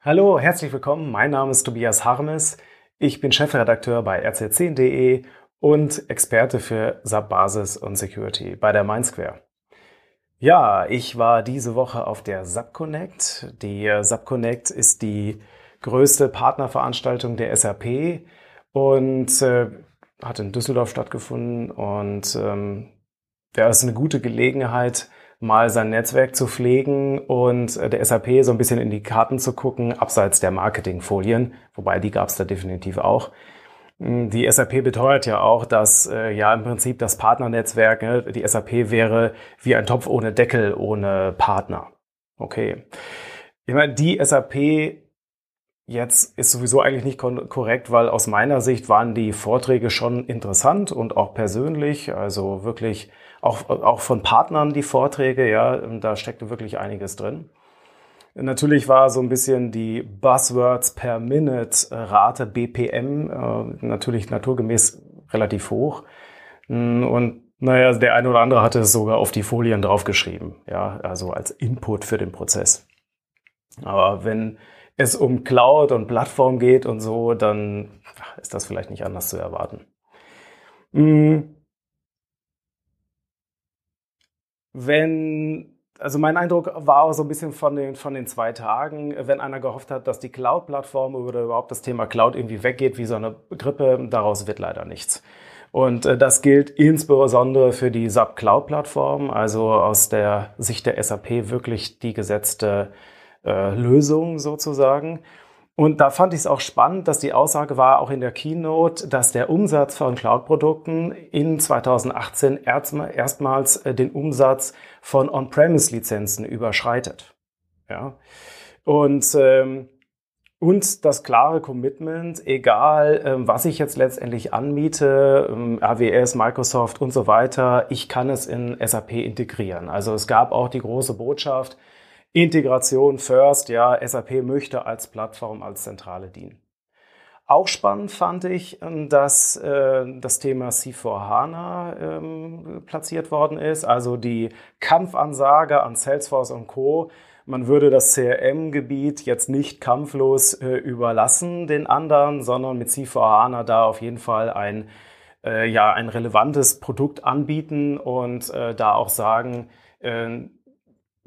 Hallo, herzlich willkommen. Mein Name ist Tobias Harmes. Ich bin Chefredakteur bei rc10.de und Experte für SAP Basis und Security bei der Mindsquare. Ja, ich war diese Woche auf der SAP Connect. Die SAP Connect ist die größte Partnerveranstaltung der SAP und äh, hat in Düsseldorf stattgefunden und ähm, ja, ist eine gute Gelegenheit, mal sein Netzwerk zu pflegen und äh, der SAP so ein bisschen in die Karten zu gucken, abseits der Marketingfolien, wobei die gab es da definitiv auch. Hm, die SAP beteuert ja auch, dass äh, ja im Prinzip das Partnernetzwerk, ne, die SAP wäre wie ein Topf ohne Deckel, ohne Partner. Okay. Ich meine, die SAP jetzt ist sowieso eigentlich nicht korrekt, weil aus meiner Sicht waren die Vorträge schon interessant und auch persönlich, also wirklich auch, auch von Partnern die Vorträge, ja, da steckte wirklich einiges drin. Natürlich war so ein bisschen die Buzzwords per Minute Rate BPM äh, natürlich naturgemäß relativ hoch. Und naja, der eine oder andere hatte es sogar auf die Folien draufgeschrieben, ja, also als Input für den Prozess. Aber wenn es um Cloud und Plattform geht und so, dann ist das vielleicht nicht anders zu erwarten. Hm. Wenn also mein Eindruck war auch so ein bisschen von den, von den zwei Tagen, wenn einer gehofft hat, dass die Cloud-Plattform oder überhaupt das Thema Cloud irgendwie weggeht wie so eine Grippe, daraus wird leider nichts. Und äh, das gilt insbesondere für die SAP Cloud-Plattform, also aus der Sicht der SAP wirklich die gesetzte äh, Lösung sozusagen. Und da fand ich es auch spannend, dass die Aussage war, auch in der Keynote, dass der Umsatz von Cloud-Produkten in 2018 erstmals äh, den Umsatz von On-Premise-Lizenzen überschreitet. Ja. Und, ähm, und das klare Commitment, egal ähm, was ich jetzt letztendlich anmiete, ähm, AWS, Microsoft und so weiter, ich kann es in SAP integrieren. Also es gab auch die große Botschaft, Integration first, ja, SAP möchte als Plattform, als Zentrale dienen. Auch spannend fand ich, ähm, dass äh, das Thema C4HANA ähm, platziert worden ist, also die Kampfansage an Salesforce und Co. Man würde das CRM-Gebiet jetzt nicht kampflos äh, überlassen den anderen, sondern mit C4HANA da auf jeden Fall ein, äh, ja, ein relevantes Produkt anbieten und da auch sagen,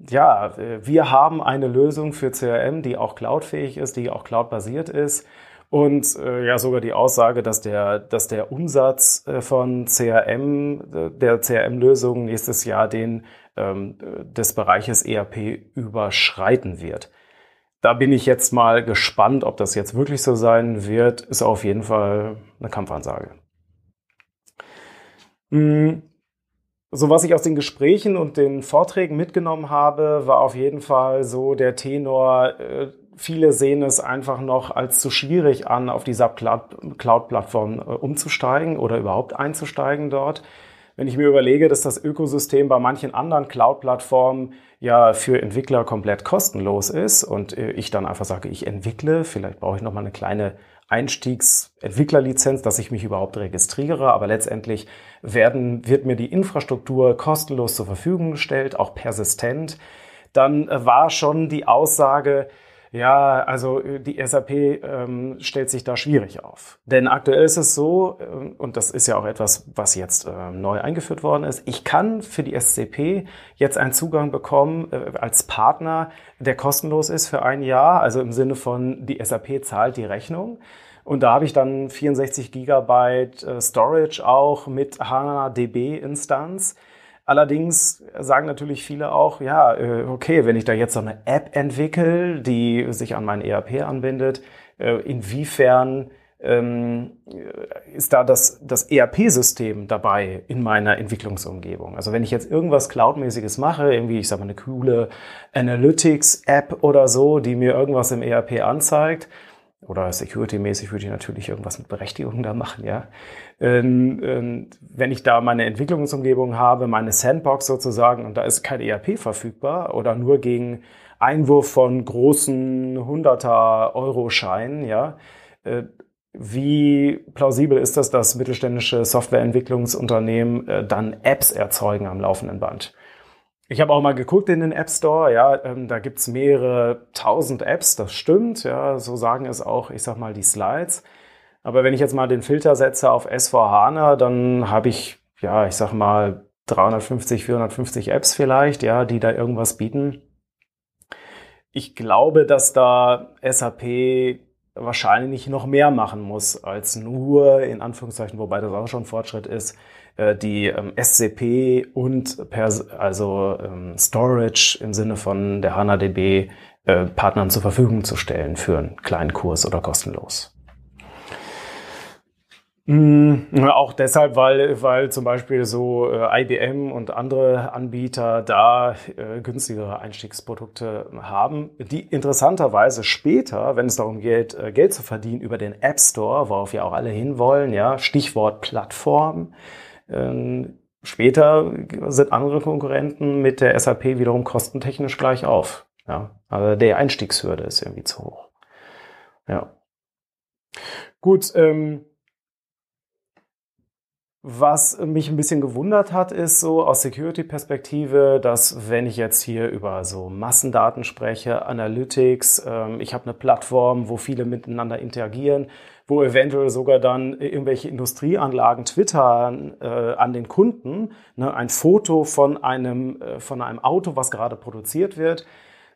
ja, äh, wir haben eine Lösung für CRM, die auch cloudfähig ist, die auch cloudbasiert ist. Und äh, ja, sogar die Aussage, dass der, dass der Umsatz äh, von CRM, äh, der CRM-Lösung nächstes Jahr den ähm, des Bereiches ERP überschreiten wird. Da bin ich jetzt mal gespannt, ob das jetzt wirklich so sein wird. Ist auf jeden Fall eine Kampfansage. Hm. So was ich aus den Gesprächen und den Vorträgen mitgenommen habe, war auf jeden Fall so der Tenor, äh, viele sehen es einfach noch als zu schwierig an, auf die SAP Cloud-Plattform äh, umzusteigen oder überhaupt einzusteigen dort. Wenn ich mir überlege, dass das Ökosystem bei manchen anderen Cloud-Plattformen ja für Entwickler komplett kostenlos ist und äh, ich dann einfach sage, ich entwickle, vielleicht brauche ich noch mal eine kleine Einstiegsentwicklerlizenz, dass ich mich überhaupt registriere, aber letztendlich werden, wird mir die Infrastruktur kostenlos zur Verfügung gestellt, auch persistent. Dann äh, war schon die Aussage, ja, also äh, die SAP ähm, stellt sich da schwierig auf. Denn aktuell ist es so, ähm, und das ist ja auch etwas, was jetzt ähm, neu eingeführt worden ist, ich kann für die SCP jetzt einen Zugang bekommen äh, als Partner, der kostenlos ist für ein Jahr, also im Sinne von die SAP zahlt die Rechnung. Und da habe ich dann 64 Gigabyte äh, Storage auch mit HANA DB Instanz. Allerdings sagen natürlich viele auch, ja, äh, okay, wenn ich da jetzt so eine App entwickle, die sich an mein ERP anbindet, äh, inwiefern ähm, ist da das, das ERP-System dabei in meiner Entwicklungsumgebung? Also wenn ich jetzt irgendwas Cloud-mäßiges mache, irgendwie, ich sag mal, eine coole Analytics-App oder so, die mir irgendwas im ERP anzeigt, oder security-mäßig würde ich natürlich irgendwas mit Berechtigung da machen, ja. Ähm, ähm, wenn ich da meine Entwicklungsumgebung habe, meine Sandbox sozusagen, und da ist kein ERP verfügbar oder nur gegen Einwurf von großen 100er Euro Scheinen, ja, äh, wie plausibel ist das, dass mittelständische Softwareentwicklungsunternehmen äh, dann Apps erzeugen am laufenden Band? Ich habe auch mal geguckt in den App Store, ja, ähm, da gibt's mehrere tausend Apps, das stimmt, ja, so sagen es auch, ich sag mal, die Slides. Aber wenn ich jetzt mal den Filter setze auf S4HANA, dann habe ich, ja, ich sag mal, 350, 450 Apps vielleicht, ja, die da irgendwas bieten. Ich glaube, dass da SAP wahrscheinlich noch mehr machen muss als nur, in Anführungszeichen, wobei das auch schon Fortschritt ist, äh, die ähm, SCP und Pers also ähm, Storage im Sinne von der HANA-DB äh, Partnern zur Verfügung zu stellen für einen kleinen Kurs oder kostenlos. Mm, auch deshalb, weil, weil zum Beispiel so äh, IBM und andere Anbieter da äh, günstigere Einstiegsprodukte haben, die interessanterweise später, wenn es darum geht, äh, Geld zu verdienen über den App Store, worauf wir auch alle hinwollen, ja, Stichwort Plattform, ähm, später sind andere Konkurrenten mit der SAP wiederum kostentechnisch gleich auf. Ja, aber der Einstiegshürde ist irgendwie zu hoch. Ja. Gut, ähm, was mich ein bisschen gewundert hat, ist so aus Security-Perspektive, dass wenn ich jetzt hier über so Massendaten spreche, Analytics, ähm, ich habe eine Plattform, wo viele miteinander interagieren, wo eventuell sogar dann irgendwelche Industrieanlagen twittern äh, an den Kunden, ne, ein Foto von einem, äh, von einem Auto, was gerade produziert wird.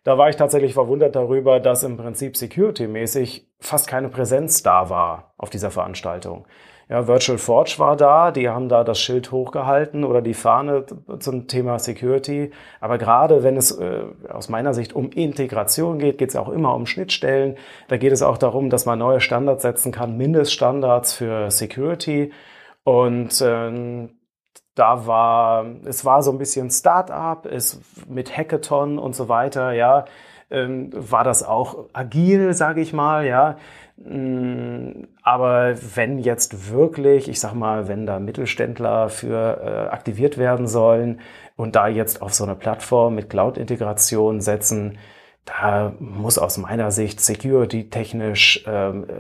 Da war ich tatsächlich verwundert darüber, dass im Prinzip security-mäßig fast keine Präsenz da war auf dieser Veranstaltung. Ja, Virtual Forge war da, die haben da das Schild hochgehalten oder die Fahne zum Thema Security. Aber gerade wenn es äh, aus meiner Sicht um Integration geht, geht es auch immer um Schnittstellen. Da geht es auch darum, dass man neue Standards setzen kann, Mindeststandards für Security. Und ähm, da war, es war so ein bisschen Start-up, es mit Hackathon und so weiter, ja, ähm, war das auch agil, sage ich mal, ja. Mm, aber wenn jetzt wirklich, ich sag mal, wenn da Mittelständler für äh, aktiviert werden sollen und da jetzt auf so eine Plattform mit Cloud-Integration setzen, da muss aus meiner Sicht security-technisch ähm, äh,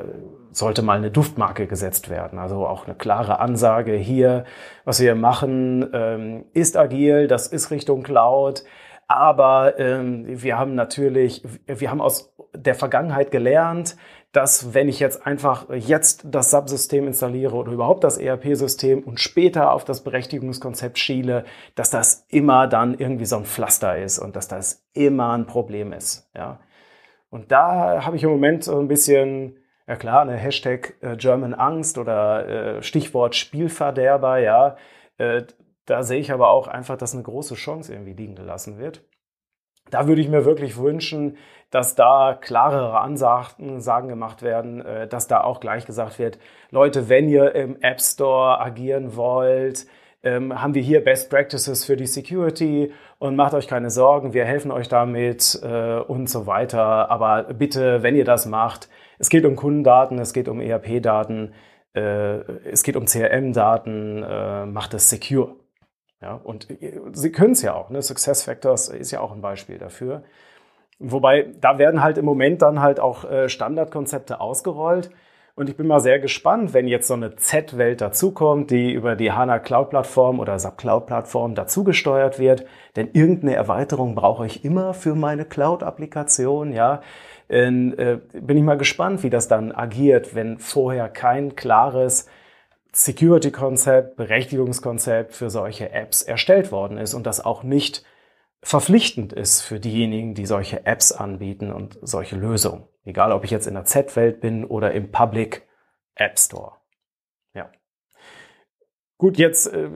sollte mal eine Duftmarke gesetzt werden. Also auch eine klare Ansage hier, was wir machen, ähm, ist agil, das ist Richtung Cloud. Aber ähm, wir haben natürlich, wir haben aus der Vergangenheit gelernt, dass wenn ich jetzt einfach jetzt das Subsystem installiere oder überhaupt das ERP-System und später auf das Berechtigungskonzept schiele, dass das immer dann irgendwie so ein Pflaster ist und dass das immer ein Problem ist. Ja. Und da habe ich im Moment so ein bisschen, ja klar, eine Hashtag äh, German Angst oder äh, Stichwort Spielverderber, ja. Äh, da sehe ich aber auch einfach, dass eine große Chance irgendwie liegen gelassen wird. Da würde ich mir wirklich wünschen, dass da klarere Ansagen Sagen gemacht werden, äh, dass da auch gleich gesagt wird, Leute, wenn ihr im App Store agieren wollt, ähm, haben wir hier Best Practices für die Security und macht euch keine Sorgen, wir helfen euch damit äh, und so weiter. Aber bitte, wenn ihr das macht, es geht um Kundendaten, es geht um ERP-Daten, äh, es geht um CRM-Daten, macht es secure. Ja, und sie können es ja auch. Ne? Success Factors ist ja auch ein Beispiel dafür. Wobei, da werden halt im Moment dann halt auch äh, Standardkonzepte ausgerollt. Und ich bin mal sehr gespannt, wenn jetzt so eine Z-Welt dazukommt, die über die HANA Cloud Plattform oder SAP Cloud Plattform dazugesteuert wird. Denn irgendeine Erweiterung brauche ich immer für meine Cloud-Applikation, ja. In, äh, bin ich mal gespannt, wie das dann agiert, wenn vorher kein klares Security-Konzept, Berechtigungskonzept für solche Apps erstellt worden ist und das auch nicht verpflichtend ist für diejenigen, die solche Apps anbieten und solche Lösungen. Egal, ob ich jetzt in der Z-Welt bin oder im Public App Store. Ja. Gut, jetzt äh,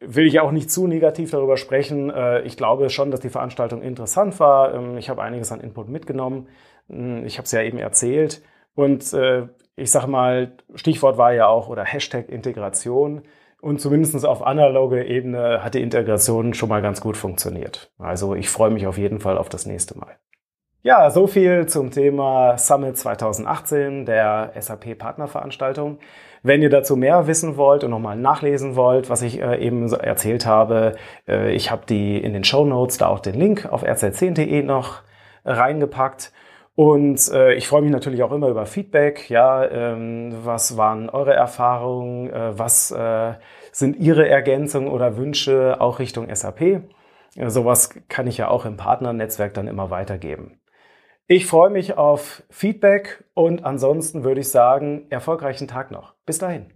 will ich auch nicht zu negativ darüber sprechen. Äh, ich glaube schon, dass die Veranstaltung interessant war. Ähm, ich habe einiges an Input mitgenommen. Hm, ich habe es ja eben erzählt. Und äh, ich sage mal, Stichwort war ja auch oder Hashtag Integration. Und zumindest auf analoge Ebene hat die Integration schon mal ganz gut funktioniert. Also ich freue mich auf jeden Fall auf das nächste Mal. Ja, so viel zum Thema Summit 2018, der SAP Partnerveranstaltung. Wenn ihr dazu mehr wissen wollt und nochmal nachlesen wollt, was ich äh, eben erzählt habe, äh, ich habe die in den Show Notes da auch den Link auf rz10.de noch reingepackt. Und äh, ich freue mich natürlich auch immer über Feedback. Ja, ähm, was waren eure Erfahrungen? Äh, was äh, sind Ihre Ergänzungen oder Wünsche auch Richtung SAP? Äh, sowas kann ich ja auch im Partnernetzwerk dann immer weitergeben. Ich freue mich auf Feedback und ansonsten würde ich sagen, erfolgreichen Tag noch. Bis dahin.